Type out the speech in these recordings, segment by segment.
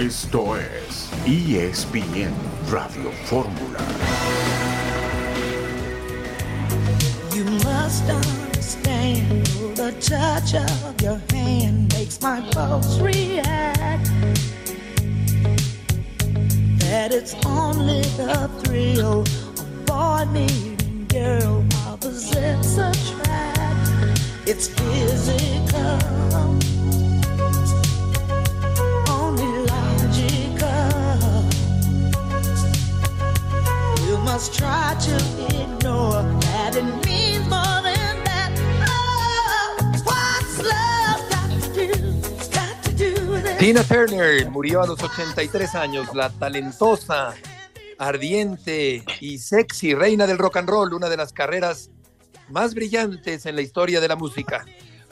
Esto es ESPN Radio Fórmula. You must understand the touch of your hand makes my pulse react. That it's only the thrill of boy meeting girl opposites attract. It's physical. Tina Turner murió a los 83 años, la talentosa, ardiente y sexy reina del rock and roll, una de las carreras más brillantes en la historia de la música.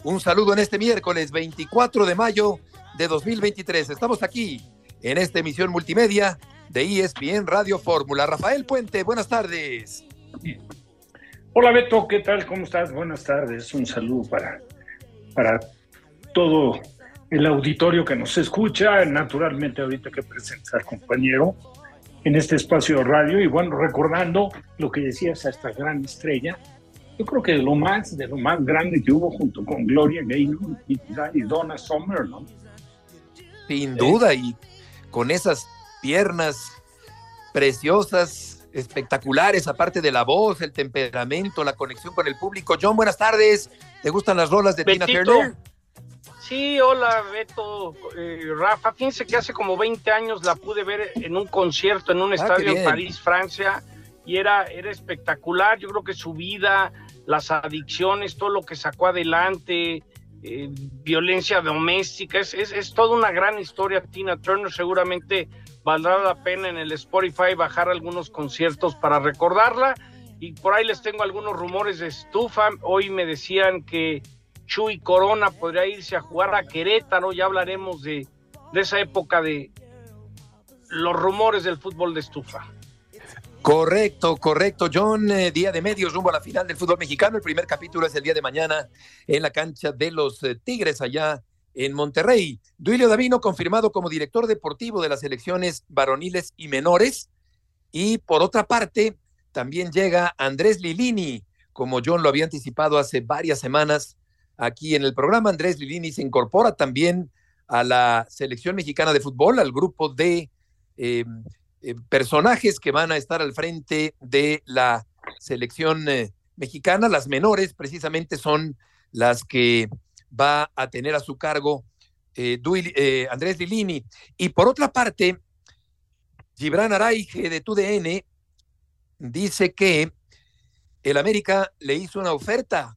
Un saludo en este miércoles 24 de mayo de 2023. Estamos aquí en esta emisión multimedia de ESPN Radio Fórmula. Rafael Puente, buenas tardes. Hola Beto, ¿qué tal? ¿Cómo estás? Buenas tardes. Un saludo para, para todo el auditorio que nos escucha. Naturalmente, ahorita que presentes al compañero en este espacio de radio. Y bueno, recordando lo que decías a esta gran estrella, yo creo que de lo más, de lo más grande que hubo junto con Gloria Gaynor y, y Donna Summer, ¿no? Sin duda, y con esas piernas preciosas, espectaculares, aparte de la voz, el temperamento, la conexión con el público. John, buenas tardes. ¿Te gustan las rolas de Tina. Turner? Sí, hola Beto, eh, Rafa. Fíjense que hace como 20 años la pude ver en un concierto en un Ah, estadio en. París, Francia, y era, era espectacular. Yo creo que su vida, las adicciones, todo lo que sacó adelante, eh, violencia doméstica, es, es, es toda una gran historia. Tina Turner seguramente valdrá la pena en el Spotify bajar algunos conciertos para recordarla. Y por ahí les tengo algunos rumores de estufa. Hoy me decían que Chuy Corona podría irse a jugar a Querétaro. Ya hablaremos de, de esa época de los rumores del fútbol de estufa. Correcto, correcto. John, eh, día de medios rumbo a la final del fútbol mexicano. El primer capítulo es el día de mañana en la cancha de los eh, Tigres allá en Monterrey. Duilio Davino confirmado como director deportivo de las selecciones varoniles y menores. Y por otra parte, también llega Andrés Lilini, como John lo había anticipado hace varias semanas aquí en el programa. Andrés Lilini se incorpora también a la selección mexicana de fútbol, al grupo de eh, eh, personajes que van a estar al frente de la selección eh, mexicana. Las menores precisamente son las que va a tener a su cargo eh, Duil- eh, Andrés Lilini. Y por otra parte, Gibran Araige de TUDN dice que el América le hizo una oferta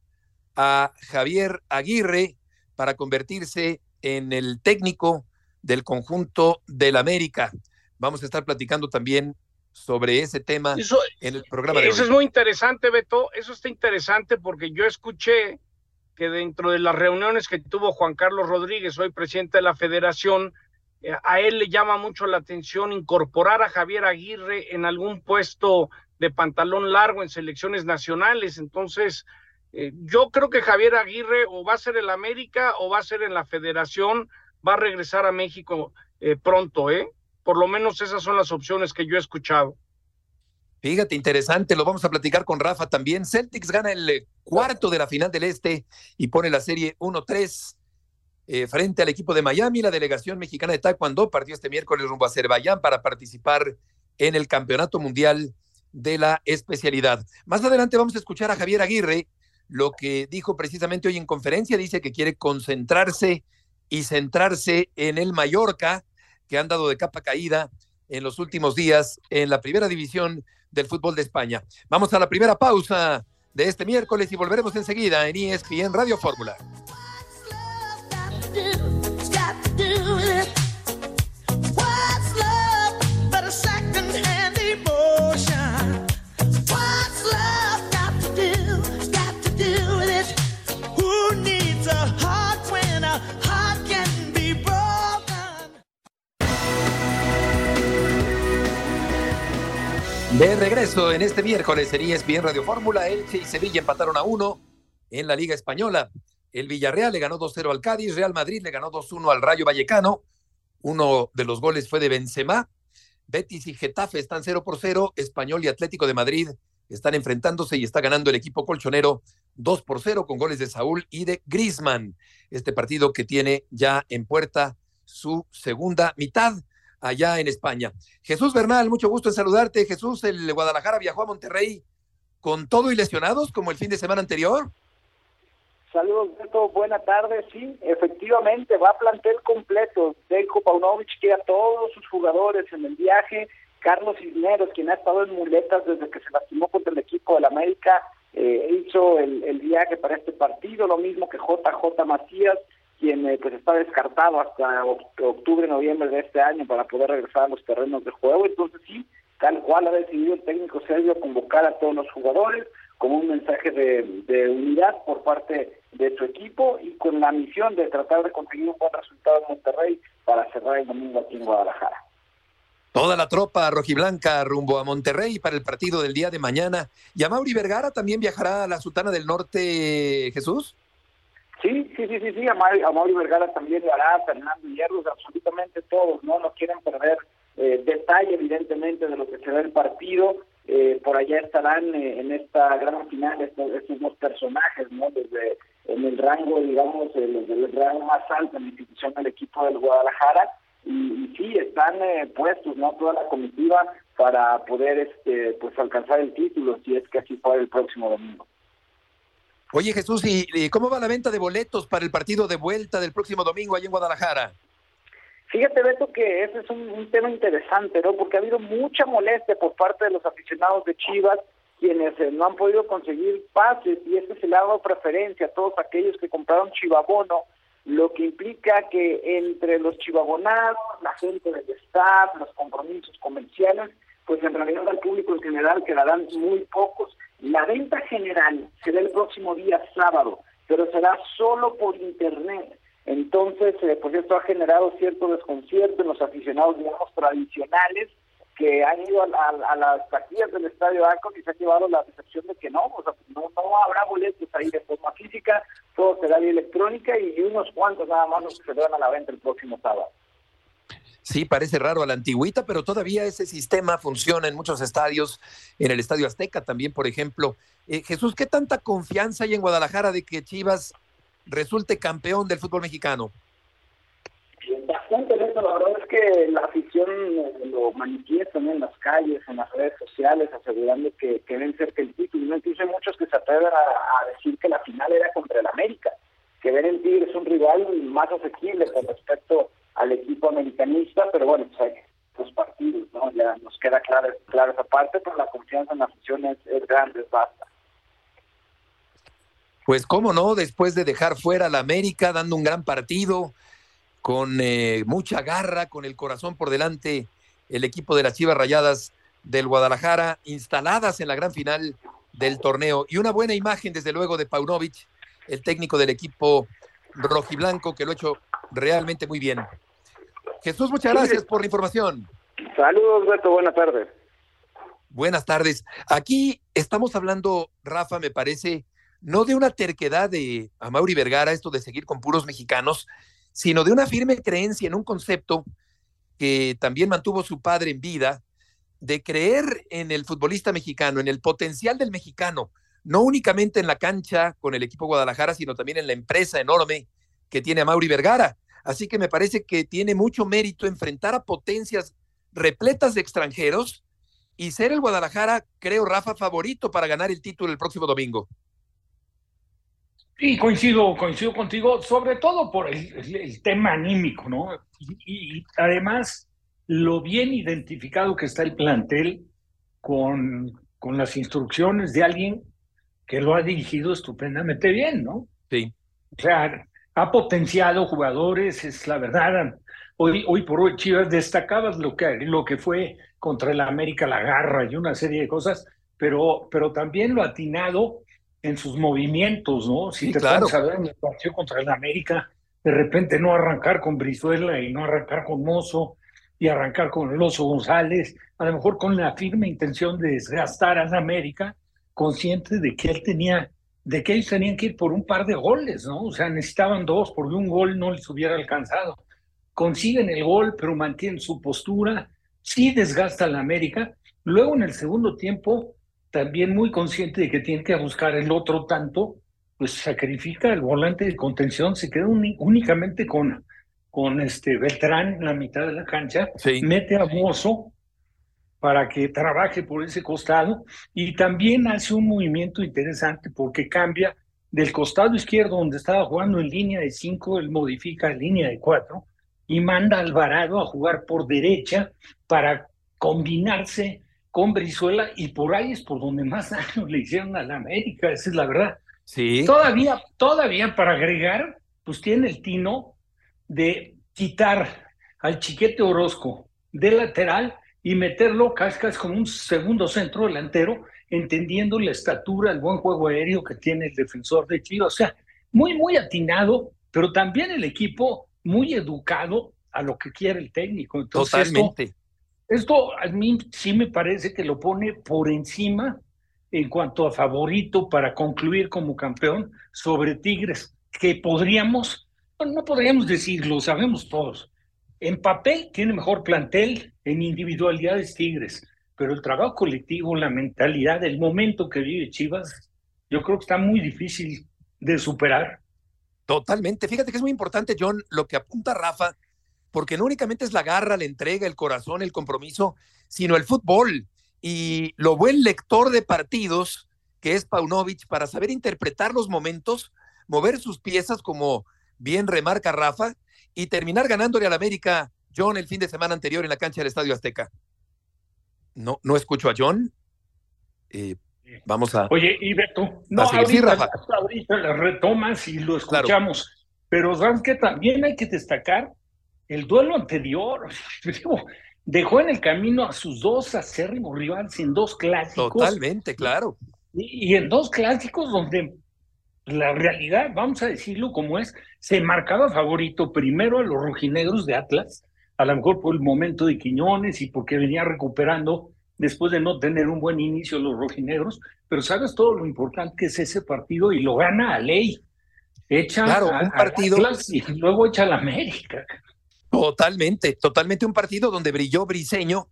a Javier Aguirre para convertirse en el técnico del conjunto del América. Vamos a estar platicando también sobre ese tema Eso, en el programa de eso hoy. es muy interesante, Beto. Eso está interesante porque yo escuché que dentro de las reuniones que tuvo Juan Carlos Rodríguez, hoy presidente de la federación, eh, a él le llama mucho la atención incorporar a Javier Aguirre en algún puesto de pantalón largo en selecciones nacionales. Entonces, eh, yo creo que Javier Aguirre o va a ser el América o va a ser en la federación, va a regresar a México eh, pronto, ¿eh? Por lo menos esas son las opciones que yo he escuchado. Fíjate, interesante, lo vamos a platicar con Rafa también. Celtics gana el eh, cuarto de la final del Este y pone la serie 1-3 eh, frente al equipo de Miami. La delegación mexicana de Taekwondo partió este miércoles rumbo a Azerbaiyán para participar en el Campeonato Mundial de la especialidad. Más adelante vamos a escuchar a Javier Aguirre, lo que dijo precisamente hoy en conferencia. Dice que quiere concentrarse y centrarse en el Mallorca, que han dado de capa caída en los últimos días en la primera división del fútbol de España. Vamos a la primera pausa de este miércoles y volveremos enseguida en ESPN Radio Fórmula. De regreso en este miércoles en ESPN Radio Fórmula, Elche y Sevilla empataron a uno en la Liga Española. El Villarreal le ganó 2-0 al Cádiz, Real Madrid le ganó 2-1 al Rayo Vallecano Uno de los goles fue de Benzema. Betis y Getafe están 0 por 0. Español y Atlético de Madrid están enfrentándose y está ganando el equipo colchonero 2 por 0 con goles de Saúl y de Grisman. Este partido que tiene ya en puerta su segunda mitad allá en España. Jesús Bernal, mucho gusto en saludarte. Jesús, el Guadalajara viajó a Monterrey con todo y lesionados como el fin de semana anterior. Saludos, Beto. Buena tarde. Sí, efectivamente, va a plantel completo. Delko Paunovic quiere a todos sus jugadores en el viaje. Carlos Cisneros, quien ha estado en muletas desde que se lastimó contra el equipo del América, eh, hizo el, el, viaje para este partido. Lo mismo que JJ Macías, quien eh, pues está descartado hasta octubre, noviembre de este año para poder regresar a los terrenos de juego. Entonces, sí, tal cual ha decidido el técnico serbio convocar a todos los jugadores como un mensaje de, unidad por parte de su equipo y con la misión de tratar de conseguir un buen resultado en Monterrey para cerrar el domingo aquí en Guadalajara. Toda la tropa rojiblanca rumbo a Monterrey para el partido del día de mañana. ¿Y a Mauri Vergara también viajará a la Sultana del Norte, Jesús? Sí, sí, sí, sí, sí. A Mauri, Vergara también lo hará, Fernando Hierros, absolutamente todos, ¿no? No quieren perder eh, detalle, evidentemente, de lo que será el partido eh, por allá estarán eh, en esta gran final estos, estos dos personajes, ¿no? Desde en el rango, digamos, el, rango más alto en la institución del equipo del Guadalajara y, sí están eh, puestos, ¿no? Toda la comitiva para poder, este, pues alcanzar el título si es que así fue el próximo domingo. Oye Jesús, ¿y cómo va la venta de boletos para el partido de vuelta del próximo domingo allá en Guadalajara? Fíjate, Beto, que ese es un, tema interesante, ¿no? Porque ha habido mucha molestia por parte de los aficionados de Chivas, quienes eh, no han podido conseguir pases, y este se le ha dado preferencia a todos aquellos que compraron chivabono, lo que implica que entre los chivabonados, la gente del staff, los compromisos comerciales, pues en realidad al público en general quedarán muy pocos. La venta general será el próximo día sábado, pero será solo por internet. Entonces, eh, pues esto ha generado cierto desconcierto en los aficionados, digamos, tradicionales que han ido a, las taquillas del Estadio Arco y se ha llevado la decepción de que no, o sea, no, no habrá boletos ahí de forma física, todo será vía electrónica y unos cuantos nada más los que se dan a la venta el próximo sábado. Sí, parece raro a la antigüita, pero todavía ese sistema funciona en muchos estadios, en el Estadio Azteca también, por ejemplo. Eh, Jesús, ¿qué tanta confianza hay en Guadalajara de que Chivas resulte campeón del fútbol mexicano? Bastante eso, la verdad es que la afición lo manifiesta en las calles, en las redes sociales, asegurando que, que ven cerca el título. Incluso hay muchos que se atreven a, decir que la final era contra el América, que ven el Tigre es un rival más asequible con respecto al equipo americanista, pero bueno, pues hay los partidos, ¿no? Ya nos queda clara, clara esa parte, pero la confianza en la afición es, grande, es basta. Pues cómo no, después de dejar fuera a la América, dando un gran partido, con eh, mucha garra, con el corazón por delante, el equipo de las Chivas Rayadas del Guadalajara, instaladas en la gran final del torneo. Y una buena imagen, desde luego, de Paunovic, el técnico del equipo rojiblanco, que lo ha hecho realmente muy bien. Jesús, muchas gracias por la información. Saludos, Beto, buenas tardes. Buenas tardes. Aquí estamos hablando, Rafa, me parece, no de una terquedad de Amaury Vergara, esto de seguir con puros mexicanos, sino de una firme creencia en un concepto que también mantuvo su padre en vida, de creer en el futbolista mexicano, en el potencial del mexicano, no únicamente en la cancha con el equipo Guadalajara, sino también en la empresa enorme que tiene Amaury Vergara. Así que me parece que tiene mucho mérito enfrentar a potencias repletas de extranjeros y ser el Guadalajara, creo, Rafa, favorito para ganar el título el próximo domingo. Sí, coincido, coincido contigo, sobre todo por el, tema anímico, ¿no? Y, además, lo bien identificado que está el plantel con, con las instrucciones de alguien que lo ha dirigido estupendamente bien, ¿no? Sí. O sea, ha potenciado jugadores, es la verdad. Hoy, hoy por hoy, Chivas, destacabas lo que, lo que fue contra el América, la garra y una serie de cosas, pero, pero también lo atinado en sus movimientos, ¿no? Si te claro. a ver en el partido contra el América, de repente no arrancar con Brizuela y no arrancar con Mozo y arrancar con el Oso González, a lo mejor con la firme intención de desgastar a la América, consciente de que él tenía, de que ellos tenían que ir por un par de goles, ¿no? O sea, necesitaban dos, porque un gol no les hubiera alcanzado. consiguen el gol, pero mantienen su postura, sí desgasta la América. Luego en el segundo tiempo, también muy consciente de que tiene que buscar el otro tanto, pues sacrifica el volante de contención, se queda únicamente con, con este Beltrán en la mitad de la cancha, mete a Mozo para que trabaje por ese costado y también hace un movimiento interesante porque cambia del costado izquierdo donde estaba jugando en línea de cinco, él modifica en línea de cuatro y manda a Alvarado a jugar por derecha para combinarse con Brizuela y por ahí es por donde más daño le hicieron a la América, esa es la verdad. Sí. Todavía, todavía para agregar, pues tiene el tino de quitar al chiquete Orozco de lateral y meterlo cascas con un segundo centro delantero, entendiendo la estatura, el buen juego aéreo que tiene el defensor de Chivas. O sea, muy, muy atinado, pero también el equipo muy educado a lo que quiere el técnico. Entonces, Totalmente. Esto, a mí sí me parece que lo pone por encima en cuanto a favorito para concluir como campeón sobre Tigres, que podríamos, no podríamos decirlo, sabemos todos. En papel tiene mejor plantel, en individualidades Tigres, pero el trabajo colectivo, la mentalidad, el momento que vive Chivas, yo creo que está muy difícil de superar. Totalmente. Fíjate que es muy importante, John, lo que apunta Rafa, porque no únicamente es la garra, la entrega, el corazón, el compromiso, sino el fútbol y lo buen lector de partidos que es Paunovic para saber interpretar los momentos, mover sus piezas como bien remarca Rafa y terminar ganándole al América John el fin de semana anterior en la cancha del Estadio Azteca. No, no escucho a John. Eh, vamos a. Oye, y Beto, no, ahorita, ahorita la retomas y lo escuchamos. Pero sabes que también hay que destacar el duelo anterior. Dejó en el camino a sus dos acérrimos rivales en dos clásicos. Totalmente, claro. Y, y en dos clásicos donde la realidad, vamos a decirlo como es, se marcaba favorito primero a los rojinegros de Atlas, a lo mejor por el momento de Quiñones y porque venía recuperando después de no tener un buen inicio los rojinegros, pero sabes todo lo importante que es ese partido y lo gana a ley. Echa claro, un partido y luego echa a la América. Totalmente, totalmente un partido donde brilló Briseño,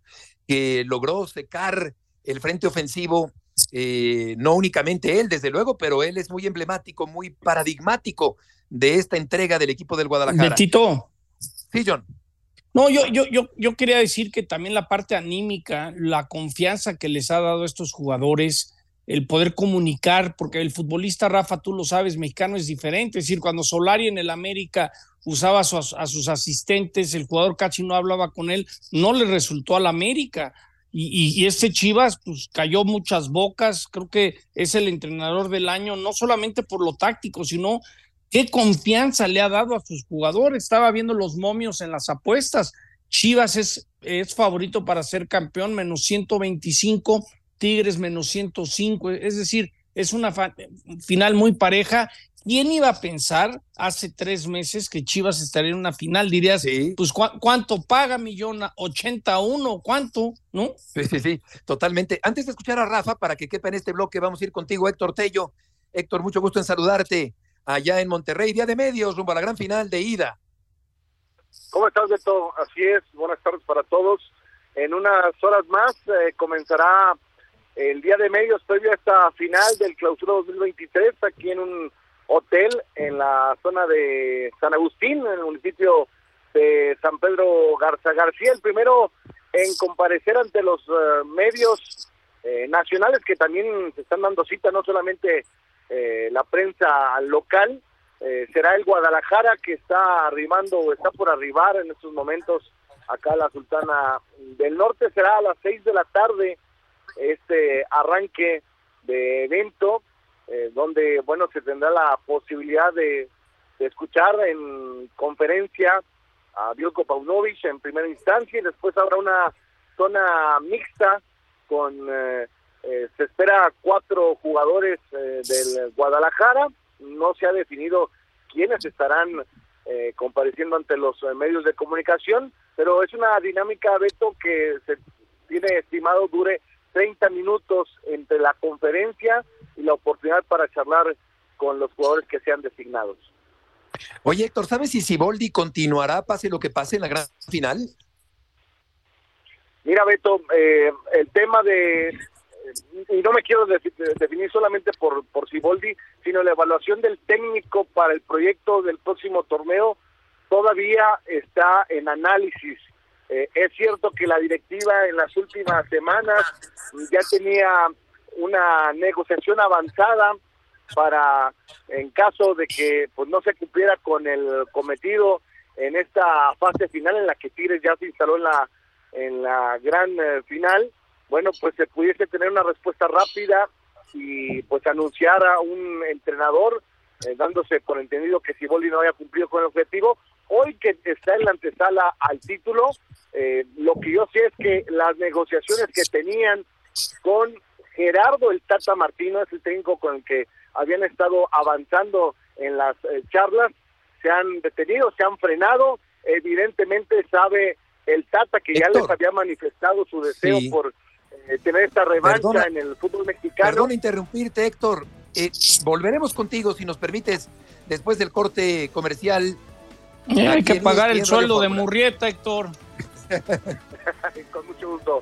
que logró secar el frente ofensivo, eh, no únicamente él, desde luego, pero él es muy emblemático, muy paradigmático de esta entrega del equipo del Guadalajara. Betito. Sí, John. No, yo, yo, yo, yo quería decir que también la parte anímica, la confianza que les ha dado a estos jugadores, el poder comunicar, porque el futbolista, Rafa, tú lo sabes, mexicano es diferente. Es decir, cuando Solari en el América usaba a, sus asistentes, el jugador Cachi no hablaba con él, no le resultó al América. Y, este Chivas, pues cayó muchas bocas, creo que es el entrenador del año, no solamente por lo táctico, sino qué confianza le ha dado a sus jugadores. Estaba viendo los momios en las apuestas. Chivas es, es favorito para ser campeón, menos 125, Tigres menos 105, es decir, es una final muy pareja ¿Quién iba a pensar hace tres meses que Chivas estaría en una final? Dirías, pues ¿cuánto paga Millona? ¿81? ¿Cuánto? ¿No? Sí, sí, sí, totalmente. Antes de escuchar a Rafa, para que quepa en este bloque, vamos a ir contigo, Héctor Tello. Héctor, mucho gusto en saludarte allá en Monterrey, día de medios, rumbo a la gran final de ida. ¿Cómo estás, Beto? Así es, buenas tardes para todos. En unas horas más eh, comenzará el día de medios previo a esta final del clausura 2023 aquí en un hotel en la zona de San Agustín, en el municipio de San Pedro Garza García, el primero en comparecer ante los eh, medios eh, nacionales que también se están dando cita, no solamente eh, la prensa local, será el Guadalajara que está arribando o está por arribar en estos momentos acá la Sultana del Norte, será a las seis de la tarde este arranque de evento eh, donde, bueno, se tendrá la posibilidad de, escuchar en conferencia a Bielko Paunovic en primera instancia y después habrá una zona mixta con, eh, eh, se espera cuatro jugadores del Guadalajara, no se ha definido quiénes estarán compareciendo ante los medios de comunicación, pero es una dinámica, Beto, que se tiene estimado dure 30 minutos entre la conferencia y la oportunidad para charlar con los jugadores que sean designados. Oye, Héctor, ¿sabes si Siboldi continuará, pase lo que pase en la gran final? Mira, Beto, eh, el tema de, y no me quiero defi- definir solamente por, por Siboldi, sino la evaluación del técnico para el proyecto del próximo torneo todavía está en análisis. Eh, es cierto que la directiva en las últimas semanas ya tenía una negociación avanzada para, en caso de que pues no se cumpliera con el cometido en esta fase final en la que Tigres ya se instaló en la en la gran eh, final, bueno, pues se pudiese tener una respuesta rápida y pues anunciar a un entrenador eh, dándose por entendido que Siboldi no había cumplido con el objetivo. Hoy que está en la antesala al título, eh, lo que yo sé es que las negociaciones que tenían con Gerardo el Tata Martino, es el técnico con el que habían estado avanzando en las eh, charlas, se han detenido, se han frenado. Evidentemente sabe el Tata que ya les había manifestado su deseo Sí. por eh, tener esta revancha Perdona. en el fútbol mexicano. Perdón interrumpirte, Héctor. Eh, volveremos contigo, si nos permites, después del corte comercial. Eh, hay que pagar el sueldo de Fórmula. Murrieta, Héctor. con mucho gusto.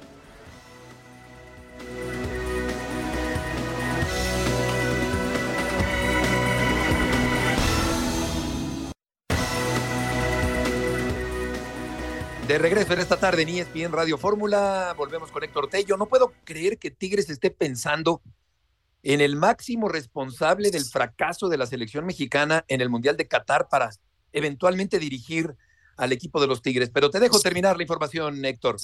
De regreso en esta tarde en ESPN Radio Fórmula, volvemos con Héctor Tello. No puedo creer que Tigres esté pensando en el máximo responsable del fracaso de la selección mexicana en el Mundial de Qatar para eventualmente dirigir al equipo de los Tigres. Pero te dejo terminar la información, Héctor.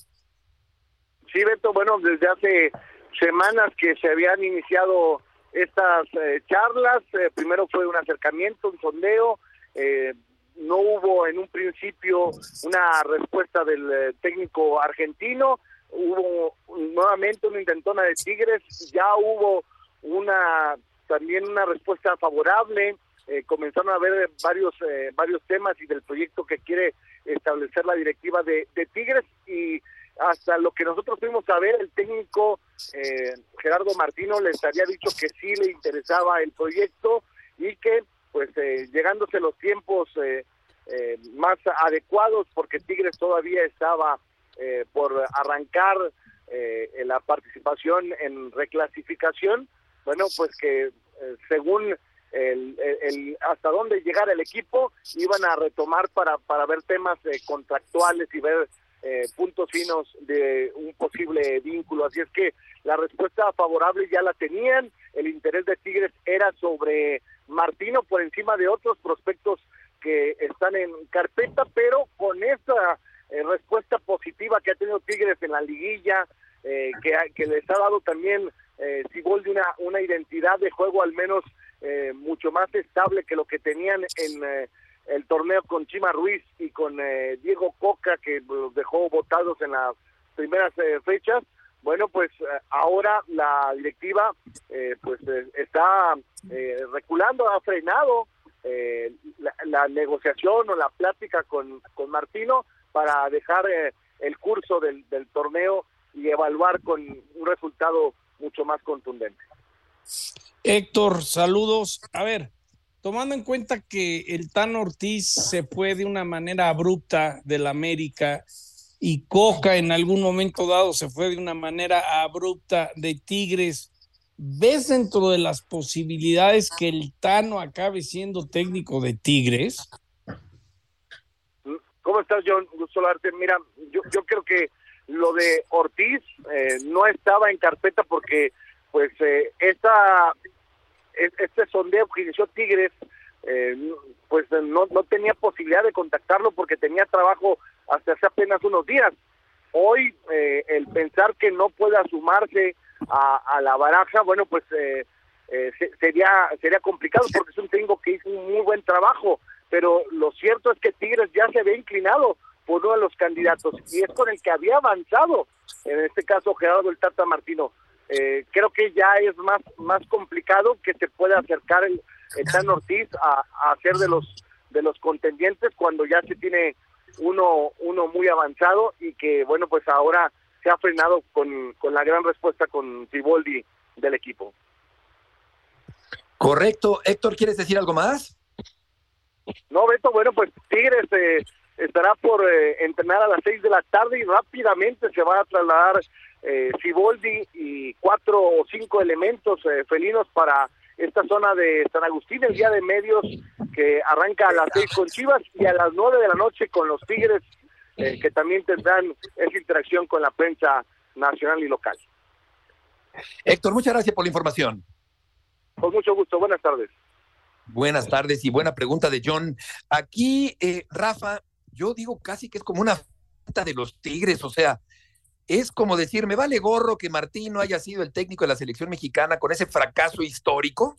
Sí, Beto, bueno, desde hace semanas que se habían iniciado estas eh, charlas, eh, primero fue un acercamiento, un sondeo, eh, no hubo en un principio una respuesta del eh, técnico argentino, hubo nuevamente una intentona de Tigres, ya hubo una también una respuesta favorable, eh, comenzaron a haber varios eh, varios temas y del proyecto que quiere establecer la directiva de, de Tigres. Y hasta lo que nosotros fuimos a ver, el técnico eh, Gerardo Martino les había dicho que sí le interesaba el proyecto y que pues eh, llegándose los tiempos eh, eh, más adecuados porque Tigres todavía estaba eh, por arrancar eh, la participación en reclasificación, bueno pues que eh, según el, el- hasta dónde llegara el equipo iban a retomar para, para ver temas contractuales y ver eh, puntos finos de un posible vínculo. Así es que la respuesta favorable ya la tenían, el interés de Tigres era sobre Martino por encima de otros prospectos que están en carpeta, pero con esa eh, respuesta positiva que ha tenido Tigres en la liguilla, eh, que, les ha dado también eh, Siboldi una, una identidad de juego al menos eh, mucho más estable que lo que tenían en eh, el torneo con Chima Ruiz y con eh, Diego Coca, que los dejó votados en las primeras fechas. Bueno, pues eh, ahora la directiva eh, pues eh, está eh, reculando, ha frenado eh, la, la negociación o la plática con, con Martino para dejar eh, el curso del, del torneo y evaluar con un resultado mucho más contundente. Héctor, saludos. A ver, tomando en cuenta que el Tan Ortiz se fue de una manera abrupta del América y Coca en algún momento dado se fue de una manera abrupta de Tigres, ¿ves dentro de las posibilidades que el Tano acabe siendo técnico de Tigres? ¿Cómo estás, John? Gusto saludarte. Mira, yo, yo creo que lo de Ortiz eh, no estaba en carpeta porque, pues, eh, esta, es- este sondeo que inició Tigres, eh, pues no tenía posibilidad de contactarlo porque tenía trabajo hasta hace apenas unos días. Hoy, eh, el pensar que no pueda sumarse a, la baraja, bueno, pues eh, eh, se- sería sería complicado porque es un técnico que hizo un muy buen trabajo, pero lo cierto es que Tigres ya se ve inclinado por uno de los candidatos y es con el que había avanzado, en este caso Gerardo el Tata Martino. Eh, creo que ya es más más complicado que se pueda acercar el, el Tan Ortiz a, a ser de los de los contendientes cuando ya se tiene uno uno muy avanzado y que bueno pues ahora se ha frenado con, con la gran respuesta con Ciboldi del equipo. Correcto. Héctor, ¿quieres decir algo más? No, Beto, bueno, pues Tigres eh, estará por eh, entrenar a las seis de la tarde y rápidamente se va a trasladar eh, Ciboldi y cuatro o cinco elementos eh, felinos para esta zona de San Agustín el día de medios que arranca a las seis con Chivas y a las nueve de la noche con los Tigres eh, que también tendrán esa interacción con la prensa nacional y local. Héctor, muchas gracias por la información. Con mucho gusto, buenas tardes. Buenas tardes y buena pregunta de John. Aquí, eh, Rafa, yo digo casi que es como una falta de los Tigres, o sea, es como decir, me vale gorro que Martín no haya sido el técnico de la selección mexicana con ese fracaso histórico.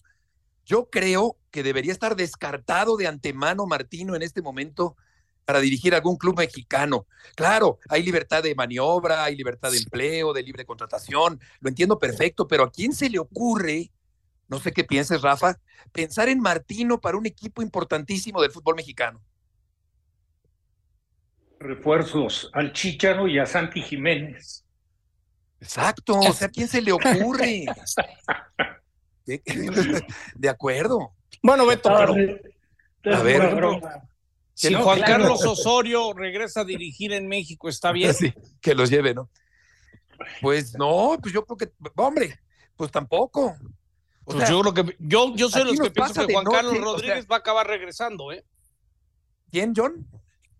Yo creo que debería estar descartado de antemano Martino en este momento para dirigir algún club mexicano. Claro, hay libertad de maniobra, hay libertad de empleo, de libre contratación, lo entiendo perfecto, pero ¿a quién se le ocurre, no sé qué pienses, Rafa, pensar en Martino para un equipo importantísimo del fútbol mexicano? Refuerzos al Chicharo y a Santi Jiménez. Exacto, o sea, ¿a quién se le ocurre? De, de acuerdo. Bueno, Beto, pero A ver, si no, Juan claro. Carlos Osorio regresa a dirigir en México, está bien. Sí, que los lleve, ¿no? Pues no, pues yo creo que, hombre, pues tampoco. O Pues sea, yo creo que yo, yo soy los que pienso pasa que Juan noche, Carlos o sea- Rodríguez va a acabar regresando, ¿eh? ¿quién, John?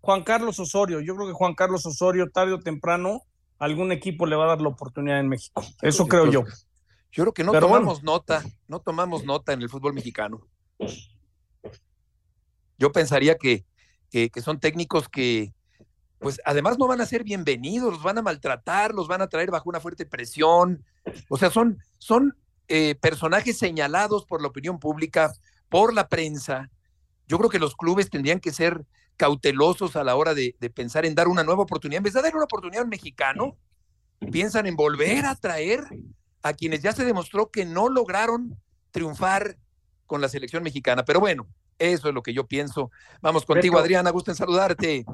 Juan Carlos Osorio, yo creo que Juan Carlos Osorio tarde o temprano algún equipo le va a dar la oportunidad en México. Eso creo yo. Yo creo que no Pero tomamos nota, no tomamos nota en el fútbol mexicano. Yo pensaría que, que, que son técnicos que, pues además no van a ser bienvenidos, los van a maltratar, los van a traer bajo una fuerte presión. O sea, son, son eh, personajes señalados por la opinión pública, por la prensa. Yo creo que los clubes tendrían que ser cautelosos a la hora de, de pensar en dar una nueva oportunidad. En vez de dar una oportunidad a un mexicano, piensan en volver a traer a quienes ya se demostró que no lograron triunfar con la selección mexicana. Pero bueno, eso es lo que yo pienso. Vamos contigo. Adriana, gusto en saludarte.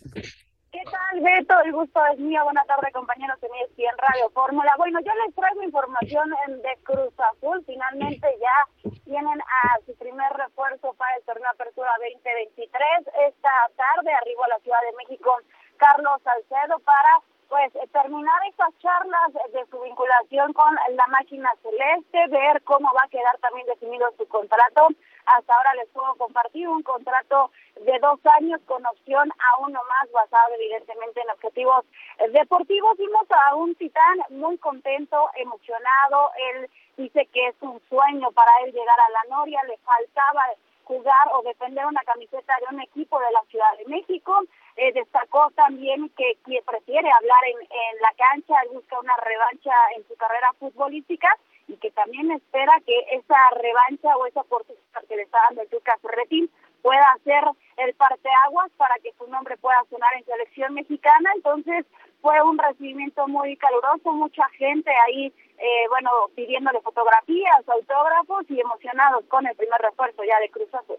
¿Qué tal, Beto? El gusto es mío. Buenas tardes, compañeros en ESPN Radio Fórmula. Bueno, yo les traigo información en- de Cruz Azul. Finalmente ya tienen a su primer refuerzo para el torneo Apertura 2023. Esta tarde arribó a la Ciudad de México Carlos Salcedo para pues eh, terminar estas charlas de su vinculación con la máquina celeste, ver cómo va a quedar también definido su contrato. Hasta ahora les puedo compartir un contrato de dos años con opción a uno más basado evidentemente en objetivos deportivos. Vimos a un titán muy contento, emocionado. Él dice que es un sueño para él llegar a la Noria. Le faltaba jugar o defender una camiseta de un equipo de la Ciudad de México. Eh, destacó también que, que prefiere hablar en, en la cancha, busca una revancha en su carrera futbolística y que también espera que esa revancha o esa oportunidad que le está dando el Tuca Ferretti pueda ser el parteaguas para que su nombre pueda sonar en selección mexicana. Entonces fue un recibimiento muy caluroso, mucha gente ahí, eh, bueno, pidiéndole fotografías, autógrafos y emocionados con el primer refuerzo ya de Cruz Azul.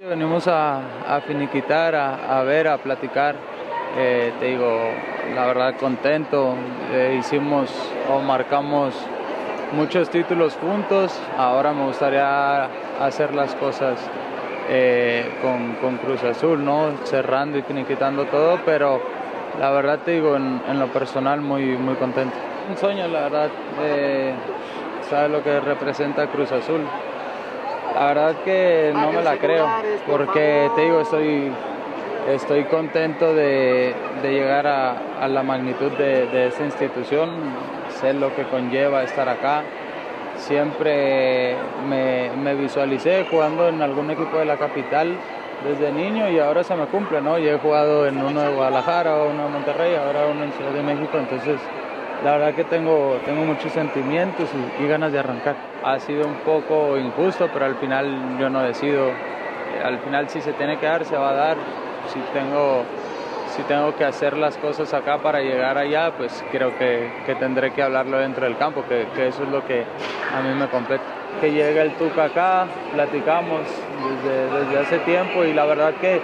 Venimos a, a finiquitar, a, a ver, a platicar. Eh, te digo, la verdad contento. Eh, hicimos o marcamos muchos títulos juntos. Ahora me gustaría hacer las cosas eh, con, con Cruz Azul, ¿no? Cerrando y finiquitando todo, pero la verdad te digo, en, en lo personal muy, muy contento. Un sueño, la verdad. Eh, ¿Sabes lo que representa Cruz Azul? La verdad que no me la creo, porque te digo, estoy, estoy contento de, de llegar a, a la magnitud de, de esta institución, sé lo que conlleva estar acá. Siempre me, me visualicé jugando en algún equipo de la capital desde niño y ahora se me cumple, ¿no? Y he jugado en uno de Guadalajara, uno de Monterrey, ahora uno en Ciudad de México, entonces la verdad que tengo, tengo muchos sentimientos y, ganas de arrancar. Ha sido un poco injusto, pero al final yo no decido. Al final si se tiene que dar, se va a dar. Si tengo, si tengo que hacer las cosas acá para llegar allá, pues creo que, que tendré que hablarlo dentro del campo, que, que eso es lo que a mí me compete. Que llegue el Tuca acá, platicamos desde, desde hace tiempo y la verdad que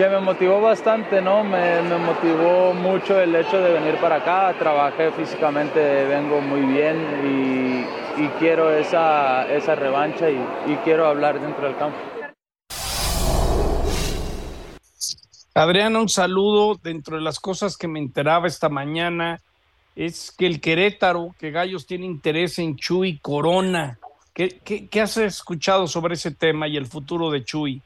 que me motivó bastante, ¿no? Me, motivó mucho el hecho de venir para acá, trabajé físicamente, vengo muy bien y, quiero esa, esa revancha y, quiero hablar dentro del campo. Adriana, un saludo. Dentro de las cosas que me enteraba esta mañana es que el Querétaro, que Gallos tiene interés en Chuy Corona. ¿Qué, qué, qué has escuchado sobre ese tema y el futuro de Chuy?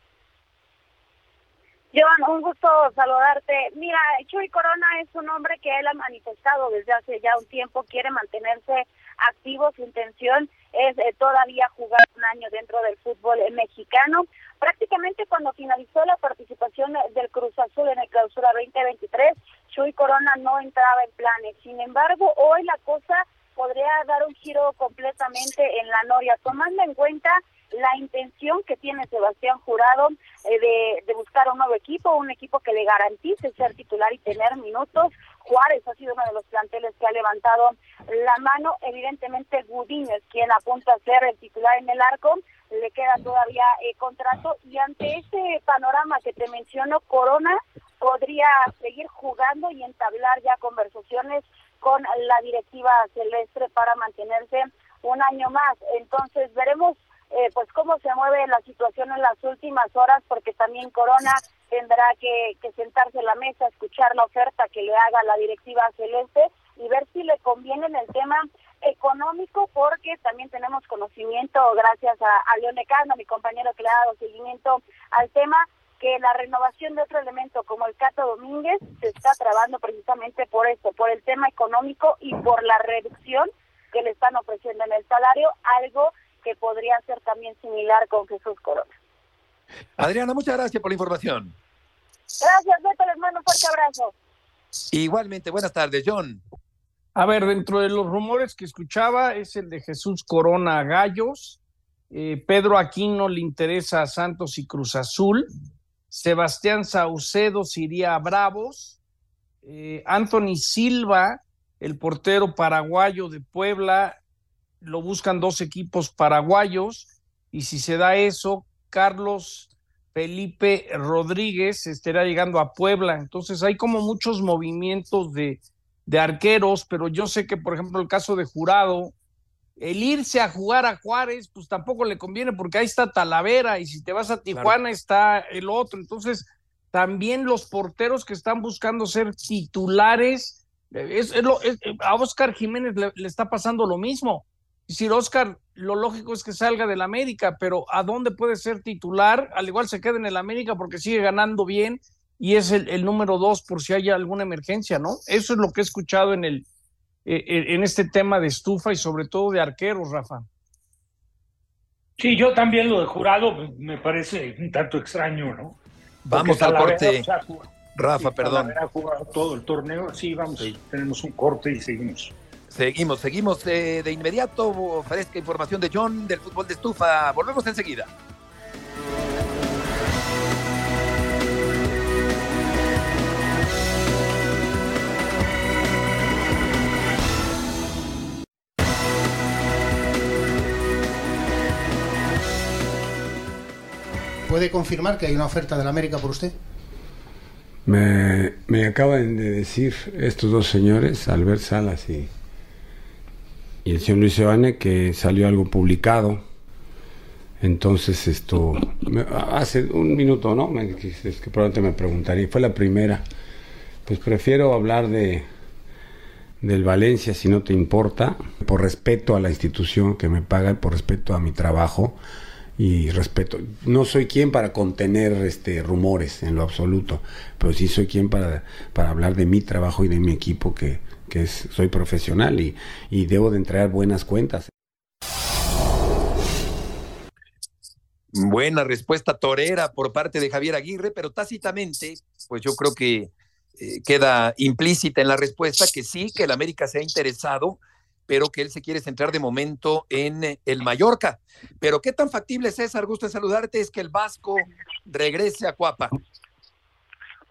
Joan, un gusto saludarte. Mira, Chuy Corona es un hombre que él ha manifestado desde hace ya un tiempo, quiere mantenerse activo, su intención es eh, todavía jugar un año dentro del fútbol eh, mexicano. Prácticamente cuando finalizó la participación del Cruz Azul en el clausura 2023, Chuy Corona no entraba en planes. Sin embargo, hoy la cosa podría dar un giro completamente en la noria, tomando en cuenta la intención que tiene Sebastián Jurado eh, de, de, buscar un nuevo equipo, un equipo que le garantice ser titular y tener minutos. Juárez ha sido uno de los planteles que ha levantado la mano. Evidentemente Gudínez, quien apunta a ser el titular en el arco, le queda todavía eh, contrato y ante ese panorama que te menciono, Corona podría seguir jugando y entablar ya conversaciones con la directiva celeste para mantenerse un año más. Entonces veremos eh, pues cómo se mueve la situación en las últimas horas, porque también Corona tendrá que, que sentarse en la mesa, escuchar la oferta que le haga la directiva celeste y ver si le conviene en el tema económico, porque también tenemos conocimiento, gracias a, a Leone mi compañero que le ha dado seguimiento al tema, que la renovación de otro elemento como el Cato Domínguez se está trabando precisamente por esto, por el tema económico y por la reducción que le están ofreciendo en el salario, algo que podría ser también similar con Jesús Corona. Adriana, muchas gracias por la información. Gracias, Beto, les mando un fuerte abrazo. Igualmente, buenas tardes, John. A ver, dentro de los rumores que escuchaba es el de Jesús Corona Gallos, eh, Pedro Aquino le interesa a Santos y Cruz Azul, Sebastián Saucedo se iría a Bravos, eh, Anthony Silva, el portero paraguayo de Puebla, lo buscan dos equipos paraguayos y si se da eso, Carlos Felipe Rodríguez estará llegando a Puebla. Entonces hay como muchos movimientos de, de arqueros, pero yo sé que, por ejemplo, el caso de Jurado, el irse a jugar a Juárez, pues tampoco le conviene porque ahí está Talavera y si te vas a Tijuana claro. está el otro. Entonces, también los porteros que están buscando ser titulares, es, es lo, es, a Oscar Jiménez le, le está pasando lo mismo decir, Oscar, lo lógico es que salga del América, pero ¿a dónde puede ser titular? Al igual se queda en el América porque sigue ganando bien y es el, el número dos por si hay alguna emergencia, ¿no? Eso es lo que he escuchado en el eh, en este tema de estufa y sobre todo de arqueros, Rafa. Sí, yo también lo de jurado me parece un tanto extraño, ¿no? Vamos al corte. O sea, Rafa, perdón. Ha jugado todo el torneo, sí, vamos, sí. tenemos un corte y seguimos. Seguimos, seguimos eh, de inmediato. Fresca información de John del fútbol de estufa. Volvemos enseguida. ¿Puede confirmar que hay una oferta de la América por usted? Me, me acaban de decir estos dos señores, Albert Salas y, y el señor Luis Evane que salió algo publicado. Entonces esto, hace un minuto, ¿no? Es que probablemente me preguntaría, fue la primera. Pues prefiero hablar de del Valencia si no te importa, por respeto a la institución que me paga, por respeto a mi trabajo y respeto. No soy quien para contener este rumores en lo absoluto, pero sí soy quien para, para hablar de mi trabajo y de mi equipo que, que es, soy profesional y, y debo de entregar buenas cuentas. Buena respuesta torera por parte de Javier Aguirre, pero tácitamente, pues yo creo que eh, queda implícita en la respuesta que sí, que el América se ha interesado, pero que él se quiere centrar de momento en el Mallorca. Pero qué tan factible, César, gusto en saludarte, es que el Vasco regrese a Cuapa.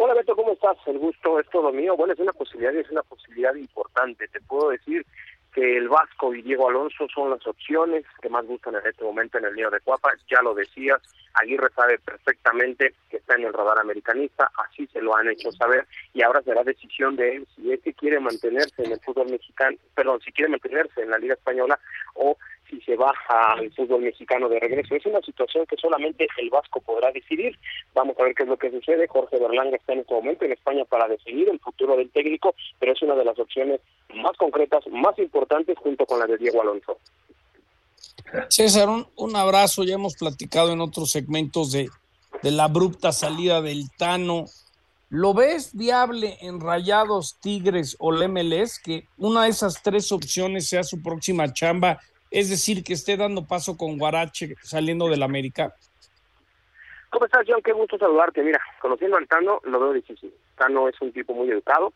Hola Beto, ¿cómo estás? El gusto es todo mío. Bueno, es una posibilidad y es una posibilidad importante. Te puedo decir que el Vasco y Diego Alonso son las opciones que más gustan en este momento en el nido de Cuapa. Ya lo decías, Aguirre sabe perfectamente que está en el radar americanista, así se lo han hecho saber y ahora será decisión de él si es que quiere mantenerse en el fútbol mexicano, perdón, si quiere mantenerse en la Liga Española o si se va al fútbol mexicano de regreso. Es una situación que solamente el Vasco podrá decidir. Vamos a ver qué es lo que sucede. Jorge Berlanga está en este momento en España para decidir el futuro del técnico, pero es una de las opciones más concretas, más importantes junto con la de Diego Alonso. César, un, un abrazo. Ya hemos platicado en otros segmentos de, de la abrupta salida del Tano. ¿Lo ves viable en Rayados, Tigres o MLS que una de esas tres opciones sea su próxima chamba? Es decir, que esté dando paso con Guarache saliendo del América. ¿Cómo estás, John? Qué gusto saludarte. Mira, conociendo al Tano, lo veo difícil. Tano es un tipo muy educado,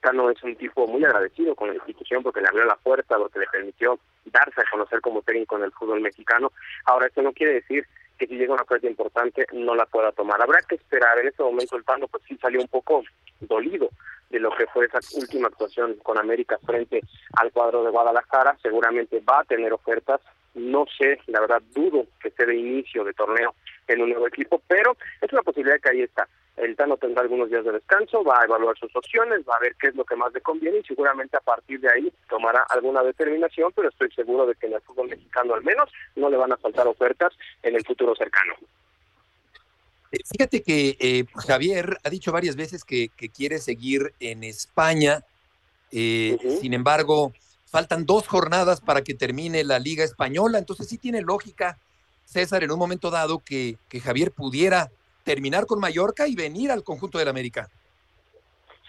Tano es un tipo muy agradecido con la institución porque le abrió la puerta, porque le permitió darse a conocer como técnico en el fútbol mexicano. Ahora, esto no quiere decir que si llega una oferta importante no la pueda tomar. Habrá que esperar. En este momento el Tano pues sí salió un poco dolido de lo que fue esa última actuación con América frente al cuadro de Guadalajara. Seguramente va a tener ofertas. No sé, la verdad dudo que esté de inicio de torneo en un nuevo equipo, pero es una posibilidad que ahí está. El Tano tendrá algunos días de descanso, va a evaluar sus opciones, va a ver qué es lo que más le conviene y seguramente a partir de ahí tomará alguna determinación, pero estoy seguro de que en el fútbol mexicano al menos no le van a faltar ofertas en el futuro cercano. Eh, Fíjate que eh, Javier ha dicho varias veces que, que quiere seguir en España. eh, Sin embargo, faltan dos jornadas para que termine la Liga Española. Entonces sí tiene lógica, César, en un momento dado que, que Javier pudiera terminar con Mallorca y venir al conjunto del América.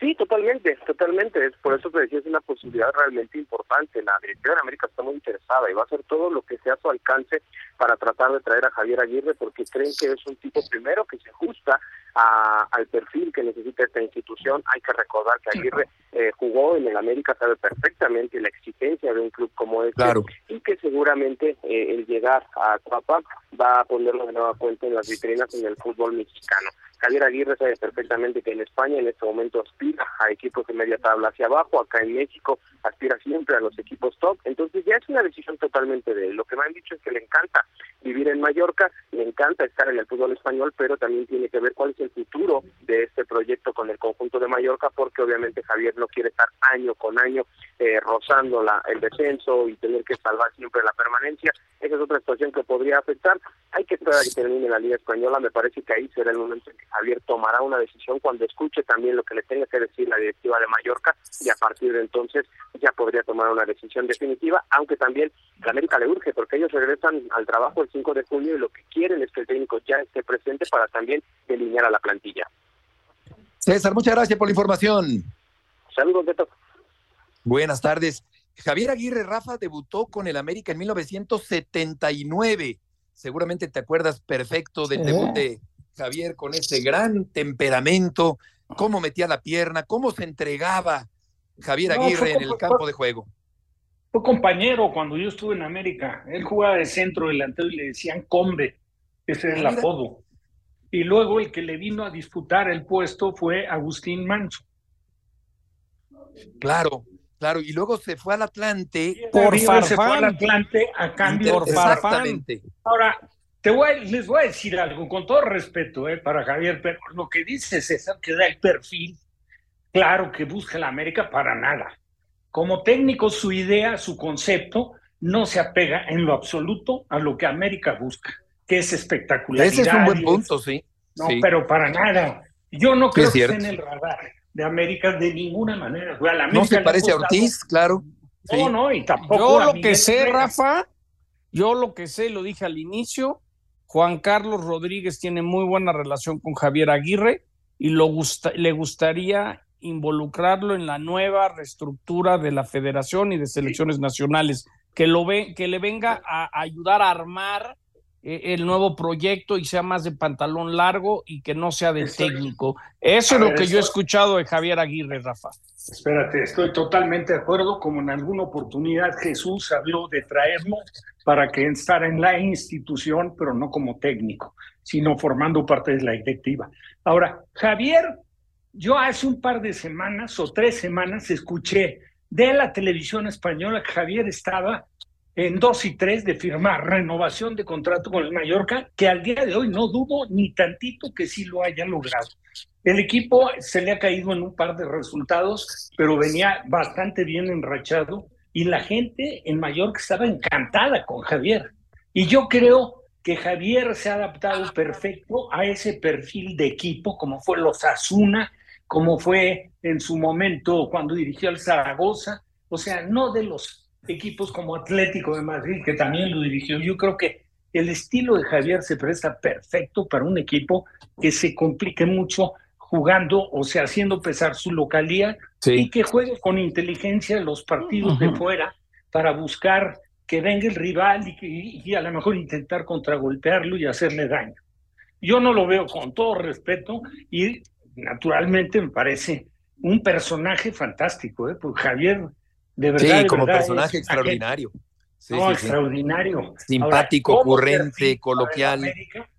Sí, totalmente, totalmente. Es por eso que decía, es una posibilidad realmente importante. La directiva de América está muy interesada y va a hacer todo lo que sea a su alcance para tratar de traer a Javier Aguirre porque creen que es un tipo primero que se ajusta a- al perfil que necesita esta institución. Hay que recordar que Aguirre eh, jugó en el América, sabe perfectamente la exigencia de un club como este Claro. y que seguramente eh, el llegar a Cuapa va a ponerlo de nueva cuenta en las vitrinas en el fútbol mexicano. Javier Aguirre sabe perfectamente que en España en este momento aspira a equipos de media tabla hacia abajo, acá en México aspira siempre a los equipos top, entonces ya es una decisión totalmente de él. Lo que me han dicho es que le encanta vivir en Mallorca, le encanta estar en el fútbol español, pero también tiene que ver cuál es el futuro de este proyecto con el conjunto de Mallorca, porque obviamente Javier no quiere estar año con año eh, rozando la, el descenso y tener que salvar siempre la permanencia. Esa es otra situación que podría afectar. Hay que esperar a que termine la Liga Española. Me parece que ahí será el momento en que Javier tomará una decisión cuando escuche también lo que le tenga que decir la directiva de Mallorca y a partir de entonces ya podría tomar una decisión definitiva, aunque también la América le urge porque ellos regresan al trabajo el 5 de junio y lo que quieren es que el técnico ya esté presente para también delinear a la plantilla. César, muchas gracias por la información. Saludos, Beto. Buenas tardes. Javier Aguirre Rafa debutó con el América en 1979. Seguramente te acuerdas perfecto del Sí. debut de Javier con ese gran temperamento, cómo metía la pierna, cómo se entregaba Javier Aguirre en el campo de juego. Fue compañero cuando yo estuve en América. Él jugaba de centro delantero y le decían Combe. Ese era el Ah, mira. apodo. Y luego el que le vino a disputar el puesto fue Agustín Manso. Claro, claro. Y luego se fue al Atlante. Por se fue al Atlante a cambio de Farfán. Exactamente. Ahora, te voy a- les voy a decir algo, con todo respeto eh, para Javier, pero lo que dice César, que da el perfil, claro que busca la América para nada. Como técnico, su idea, su concepto, no se apega en lo absoluto a lo que América busca, que es espectacularidad. Ese es un buen punto, sí. No, Sí. pero para nada. Yo no creo es que esté en el radar de América de ninguna manera. La No se parece a Ortiz, claro. Sí. No, no, y tampoco. Yo lo que sé. Rafa, yo lo que sé, lo dije al inicio, Juan Carlos Rodríguez tiene muy buena relación con Javier Aguirre y lo gusta- le gustaría involucrarlo en la nueva reestructura de la federación y de selecciones nacionales, que, lo ve, que le venga a ayudar a armar eh, el nuevo proyecto y sea más de pantalón largo y que no sea del técnico. Eso A es lo que yo he escuchado de Javier Aguirre, Rafa. Espérate, estoy totalmente de acuerdo, como en alguna oportunidad Jesús habló de traerlo para que estar en la institución, pero no como técnico, sino formando parte de la directiva. Ahora, Javier, yo hace un par de semanas o tres semanas escuché de la televisión española que Javier estaba en dos y tres de firmar renovación de contrato con el Mallorca, que al día de hoy no dudo ni tantito que sí lo haya logrado. El equipo se le ha caído en un par de resultados, pero venía bastante bien enrachado y la gente en Mallorca estaba encantada con Javier. Y yo creo que Javier se ha adaptado perfecto a ese perfil de equipo, como fue los Asuna, como fue en su momento cuando dirigió al Zaragoza, o sea, no de los equipos como Atlético de Madrid, que también lo dirigió. Yo creo que el estilo de Javier se presta perfecto para un equipo que se complique mucho jugando, o sea, haciendo pesar su localía y que juegue con inteligencia los partidos de fuera para buscar que venga el rival y, y a lo mejor intentar contragolpearlo y hacerle daño. Yo no lo veo con todo respeto y naturalmente me parece un personaje fantástico, ¿eh? Porque Javier, de verdad. Sí, de como verdad, personaje es- extraordinario. Sí, no, sí, extraordinario. Simpático, Ahora, ¿cómo ocurrente, coloquial. América?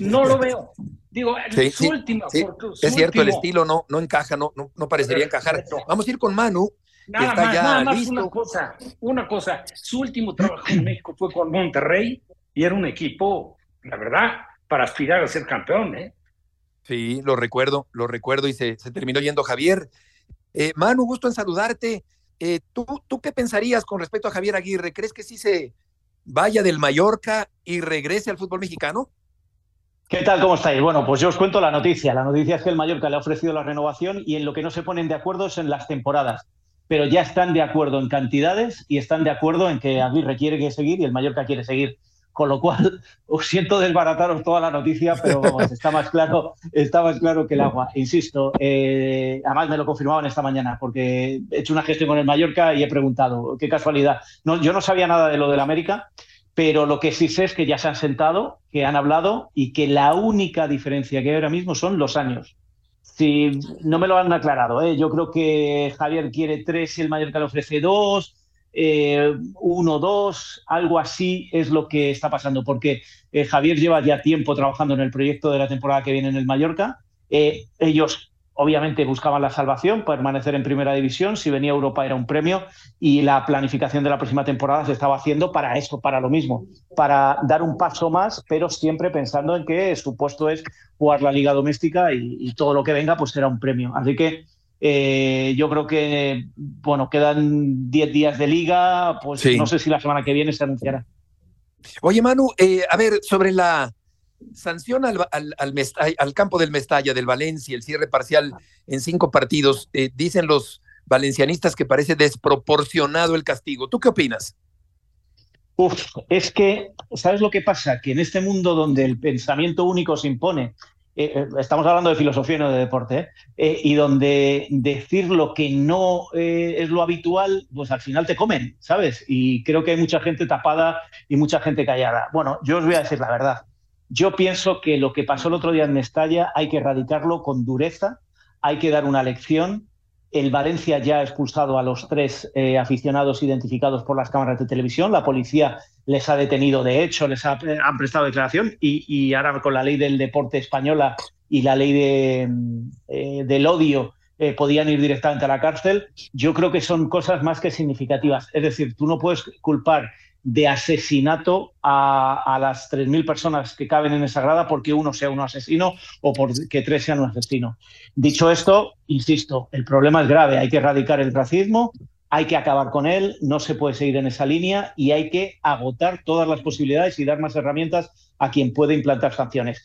No lo veo. Digo, el- Sí, su sí, última sí. fortu- su Es cierto, el último- estilo no, no encaja, no, no, no parecería encajar. Vamos a ir con Manu, que Nada está más, ya nada más listo. una cosa, una cosa. Su último trabajo en México fue con Monterrey y era un equipo, la verdad, para aspirar a ser campeón, ¿eh? Sí, lo recuerdo, lo recuerdo y se, se terminó yendo Javier. Eh, Manu, gusto en saludarte. Eh, ¿tú, ¿Tú qué pensarías con respecto a Javier Aguirre? ¿Crees que sí se vaya del Mallorca y regrese al fútbol mexicano? ¿Qué tal? ¿Cómo estáis? Bueno, pues yo os cuento la noticia. La noticia es que el Mallorca le ha ofrecido la renovación y en lo que no se ponen de acuerdo es en las temporadas. Pero ya están de acuerdo en cantidades y están de acuerdo en que Aguirre quiere que seguir y el Mallorca quiere seguir. Con lo cual, os siento desbarataros toda la noticia, pero vamos, está más claro, está más claro que el agua. Insisto, eh, además me lo confirmaban esta mañana, porque he hecho una gestión con el Mallorca y he preguntado, qué casualidad. No, yo no sabía nada de lo del América, pero lo que sí sé es que ya se han sentado, que han hablado y que la única diferencia que hay ahora mismo son los años. Si no me lo han aclarado, ¿eh? yo creo que Javier quiere tres y el Mallorca le ofrece dos, eh, uno, dos, algo así es lo que está pasando, porque eh, Javier lleva ya tiempo trabajando en el proyecto de la temporada que viene en el Mallorca. Eh, ellos obviamente buscaban la salvación, permanecer en primera división, si venía a Europa era un premio y la planificación de la próxima temporada se estaba haciendo para eso, para lo mismo, para dar un paso más, pero siempre pensando en que su puesto es jugar la liga doméstica y, y todo lo que venga pues será un premio. Así que eh, yo creo que, bueno, quedan 10 días de liga, pues Sí. no sé si la semana que viene se anunciará. Oye, Manu, eh, a ver, sobre la sanción al, al, al Mestalla- al campo del Mestalla, del Valencia, el cierre parcial en cinco partidos, eh, dicen los valencianistas que parece desproporcionado el castigo. ¿Tú qué opinas? Uf, es que, ¿sabes lo que pasa? Que en este mundo donde el pensamiento único se impone, eh, eh, estamos hablando de filosofía y no de deporte, y donde decir lo que no es lo habitual, pues al final te comen, ¿sabes? Y creo que hay mucha gente tapada y mucha gente callada. Bueno, yo os voy a decir la verdad. Yo pienso que lo que pasó el otro día en Mestalla hay que erradicarlo con dureza, hay que dar una lección. El Valencia ya ha expulsado a los tres eh, aficionados identificados por las cámaras de televisión. La policía les ha detenido, de hecho, les ha, han prestado declaración y, ahora con la ley del deporte española y la ley de, mm, eh, del odio eh, podían ir directamente a la cárcel. Yo creo que son cosas más que significativas. Es decir, tú no puedes culpar de asesinato a, a las 3.000 personas que caben en esa grada porque uno sea un asesino o porque tres sean un asesino. Dicho esto, insisto, el problema es grave. Hay que erradicar el racismo, hay que acabar con él, no se puede seguir en esa línea y hay que agotar todas las posibilidades y dar más herramientas a quien puede implantar sanciones.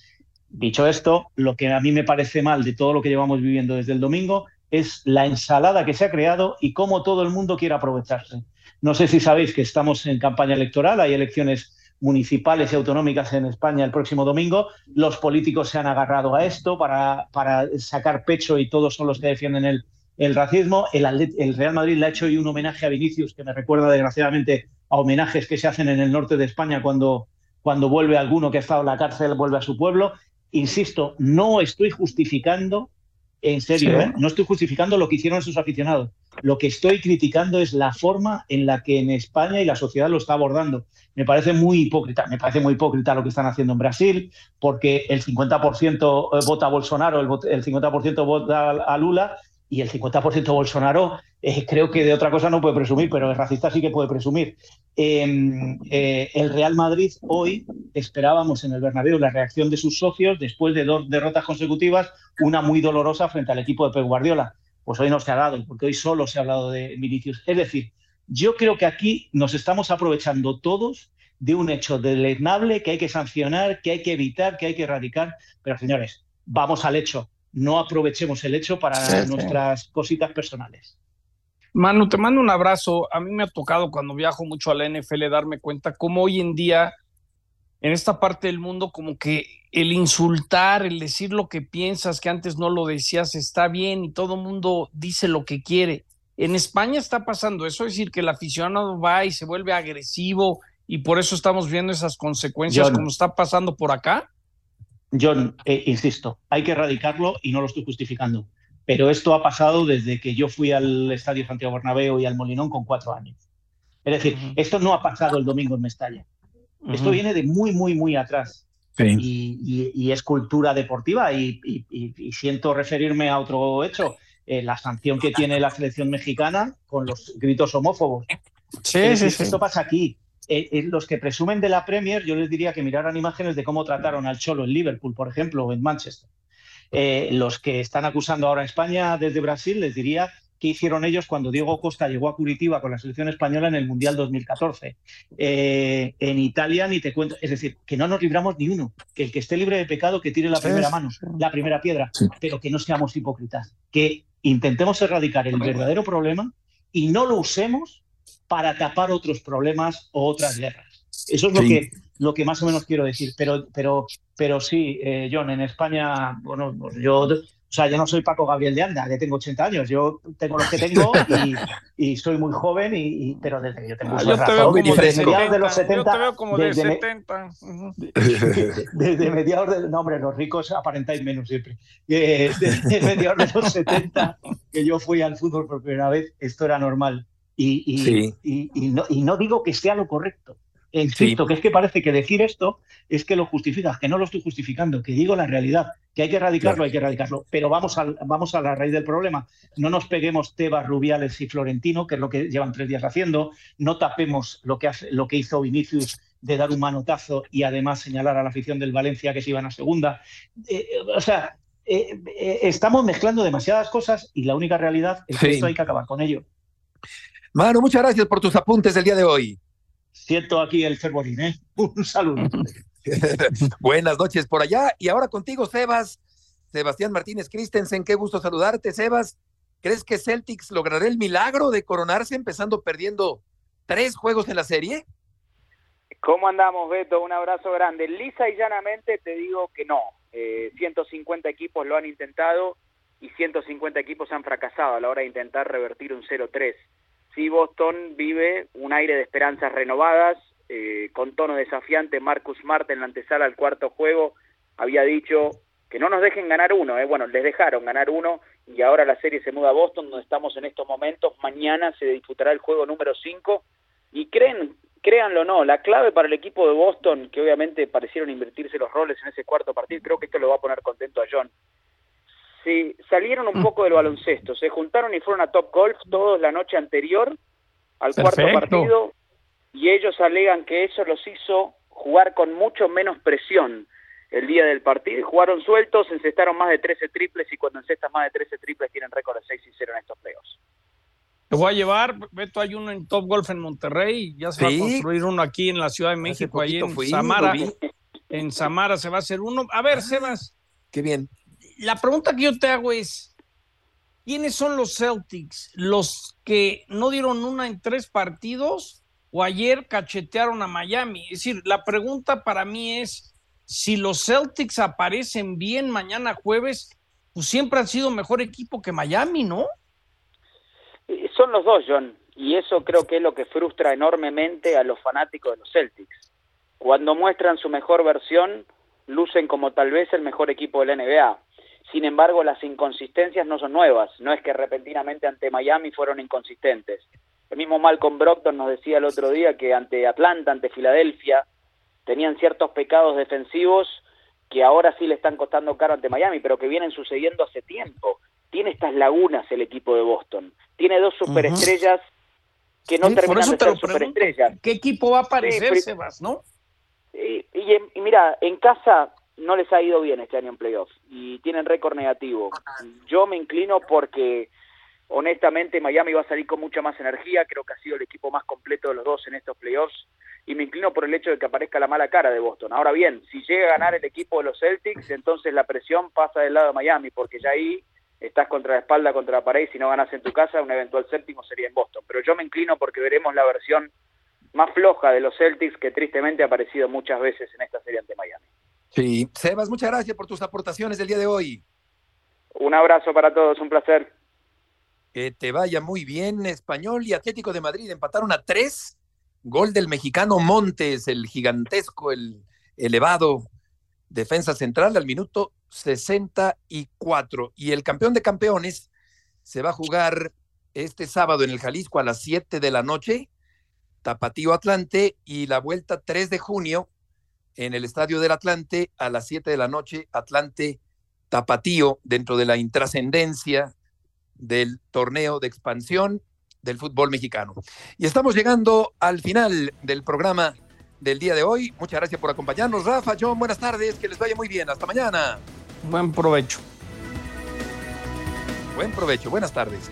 Dicho esto, lo que a mí me parece mal de todo lo que llevamos viviendo desde el domingo es la ensalada que se ha creado y cómo todo el mundo quiere aprovecharse. No sé si sabéis que estamos en campaña electoral, hay elecciones municipales y autonómicas en España el próximo domingo. Los políticos se han agarrado a esto para, para sacar pecho y todos son los que defienden el, el racismo. El, Real Madrid le ha hecho hoy un homenaje a Vinicius que me recuerda desgraciadamente a homenajes que se hacen en el norte de España cuando, cuando vuelve alguno que ha estado en la cárcel, vuelve a su pueblo. Insisto, no estoy justificando, en serio, Sí. ¿eh? no estoy justificando lo que hicieron sus aficionados. Lo que estoy criticando es la forma en la que en España y la sociedad lo está abordando. Me parece muy hipócrita, me parece muy hipócrita lo que están haciendo en Brasil, porque el 50% vota a Bolsonaro, el, vot- el 50% vota a- Lula y el 50% Bolsonaro, eh, creo que de otra cosa no puede presumir, pero el racista sí que puede presumir. Eh, eh, el Real Madrid hoy esperábamos en el Bernabéu la reacción de sus socios después de dos derrotas consecutivas, una muy dolorosa frente al equipo de Pep Guardiola. Pues hoy no se ha dado, porque hoy solo se ha hablado de Vinicius. Es decir, Yo creo que aquí nos estamos aprovechando todos de un hecho deleznable que hay que sancionar, que hay que evitar, que hay que erradicar. Pero señores, vamos al hecho. No aprovechemos el hecho para Sí, sí. nuestras cositas personales. Manu, te mando un abrazo. A mí me ha tocado cuando viajo mucho a la NFL darme cuenta cómo hoy en día, en esta parte del mundo, como que el insultar, el decir lo que piensas, que antes no lo decías, está bien y todo el mundo dice lo que quiere. En España está pasando eso, es decir, que el aficionado va y se vuelve agresivo y por eso estamos viendo esas consecuencias John. como está pasando por acá. John, eh, insisto, hay que erradicarlo y no lo estoy justificando. Pero esto ha pasado desde que yo fui al Estadio Santiago Bernabéu y al Molinón con cuatro años. Es decir, esto no ha pasado el domingo en Mestalla. Esto viene de muy, muy, muy atrás. Sí. Y, y- y es cultura deportiva y, siento referirme a otro hecho, eh, la sanción que tiene la selección mexicana con los gritos homófobos. Sí, Es sí. Esto pasa aquí. Eh, eh, los que presumen de la Premier, yo les diría que miraran imágenes de cómo trataron al Cholo en Liverpool, por ejemplo, o en Manchester. Los que están acusando ahora a España desde Brasil, les diría hicieron ellos cuando Diego Costa llegó a Curitiba con la selección española en el Mundial 2014. Eh, en Italia ni te cuento, es decir, que no nos libramos ni uno, que el que esté libre de pecado que tire la primera mano, la primera piedra, pero que no seamos hipócritas, que intentemos erradicar el verdadero problema y no lo usemos para tapar otros problemas o otras guerras. Eso es lo Sí. que lo que más o menos quiero decir. Pero, pero, pero sí, eh, John, en España, bueno, yo, sea, yo no soy Paco Gabriel de Anda, que tengo 80 años. Yo tengo los que tengo y, y soy muy joven, y, y- pero desde que yo tengo Ah, yo de te veo razón, como de desde mediados de los 70. 70, Yo te veo como de desde me- 70. Ujú. desde mediados de, no hombre, los ricos aparentáis menos siempre. Eh, desde mediados de los 70 que yo fui al fútbol por primera vez, esto era normal. Y, y- Sí. y- y no, y no digo que sea lo correcto. Insisto, que es que parece que decir esto es que lo justificas, que no lo estoy justificando, que digo la realidad, que hay que erradicarlo, hay que erradicarlo. Pero vamos, al, vamos a la raíz del problema. No nos peguemos Tebas, Rubiales y Florentino, que es lo que llevan tres días haciendo. No tapemos lo que, hace, lo que hizo Vinicius de dar un manotazo y además señalar a la afición del Valencia que se iban a segunda. Eh, eh, o sea, eh, eh, estamos mezclando demasiadas cosas y la única realidad es que Sí. esto hay que acabar con ello. Manu, muchas gracias por tus apuntes del día de hoy. Siento aquí el fervorín, ¿eh? Un saludo. Buenas noches por allá. Y ahora contigo, Sebas. Sebastián Martínez Christensen, qué gusto saludarte, Sebas. ¿Crees que Celtics logrará el milagro de coronarse empezando perdiendo tres juegos en la serie? ¿Cómo andamos, Beto? Un abrazo grande. Lisa y llanamente te digo que no. Eh, 150 equipos lo han intentado y 150 equipos han fracasado a la hora de intentar revertir un 0-3. Sí, Boston vive un aire de esperanzas renovadas, eh, con tono desafiante. Marcus Smart en la antesala al cuarto juego había dicho que no nos dejen ganar uno. Eh. Bueno, les dejaron ganar uno y ahora la serie se muda a Boston, donde estamos en estos momentos. Mañana se disputará el juego número 5 y creen, créanlo o no, la clave para el equipo de Boston, que obviamente parecieron invertirse los roles en ese cuarto partido, creo que esto lo va a poner contento a John. Si salieron un poco del baloncesto, se juntaron y fueron a Top Golf todos la noche anterior al cuarto partido y ellos alegan que eso los hizo jugar con mucho menos presión el día del partido jugaron sueltos, encestaron más de 13 triples y cuando encestas más de 13 triples tienen récord de 6 y 0 en estos playoffs. Te voy a llevar, Beto, hay uno en Top Golf en Monterrey, ya se va Sí. a construir uno aquí en la Ciudad de México, ahí en fui, Samara. En Samara se va a hacer uno. A ver, Sebas, Qué bien. La pregunta que yo te hago es, ¿quiénes son los Celtics? ¿Los que no dieron una en tres partidos o ayer cachetearon a Miami? Es decir, la pregunta para mí es, si los Celtics aparecen bien mañana jueves, pues siempre han sido mejor equipo que Miami, ¿no? Son los dos, John, y eso creo que es lo que frustra enormemente a los fanáticos de los Celtics. Cuando muestran su mejor versión, lucen como tal vez el mejor equipo de la NBA. Sin embargo, las inconsistencias no son nuevas, no es que repentinamente ante Miami fueron inconsistentes. El mismo Malcolm Brogdon nos decía el otro día que ante Atlanta, ante Filadelfia, tenían ciertos pecados defensivos que ahora sí le están costando caro ante Miami, pero que vienen sucediendo hace tiempo. Tiene estas lagunas el equipo de Boston. Tiene dos superestrellas que no Sí, terminan de te ser superestrellas. ¿Qué equipo va a aparecer, pri- Sebas, no? Y, y en- y mira, en casa no les ha ido bien este año en playoff y tienen récord negativo. Yo me inclino porque honestamente Miami va a salir con mucha más energía, creo que ha sido el equipo más completo de los dos en estos playoffs y me inclino por el hecho de que aparezca la mala cara de Boston. Ahora bien, si llega a ganar el equipo de los Celtics, entonces la presión pasa del lado de Miami, porque ya ahí estás contra la espalda, contra la pared, y si no ganas en tu casa, un eventual séptimo sería en Boston. Pero yo me inclino porque veremos la versión más floja de los Celtics que tristemente ha aparecido muchas veces en esta serie ante Miami. Sí, Sebas, muchas gracias por tus aportaciones del día de hoy. Un abrazo para todos, un placer. Que te vaya muy bien, Español y Atlético de Madrid empataron a tres. Gol del mexicano Montes, el gigantesco, el elevado defensa central al minuto 64. Y el campeón de campeones se va a jugar este sábado en el Jalisco a las 7 de la noche, Tapatío Atlante, y la vuelta 3 de junio en el Estadio del Atlante a las 7 de la noche, Atlante Tapatío, dentro de la intrascendencia del torneo de expansión del fútbol mexicano. Y estamos llegando al final del programa del día de hoy. Muchas gracias por acompañarnos. Rafa, John, buenas tardes, que les vaya muy bien. Hasta mañana. Buen provecho. Buen provecho, buenas tardes.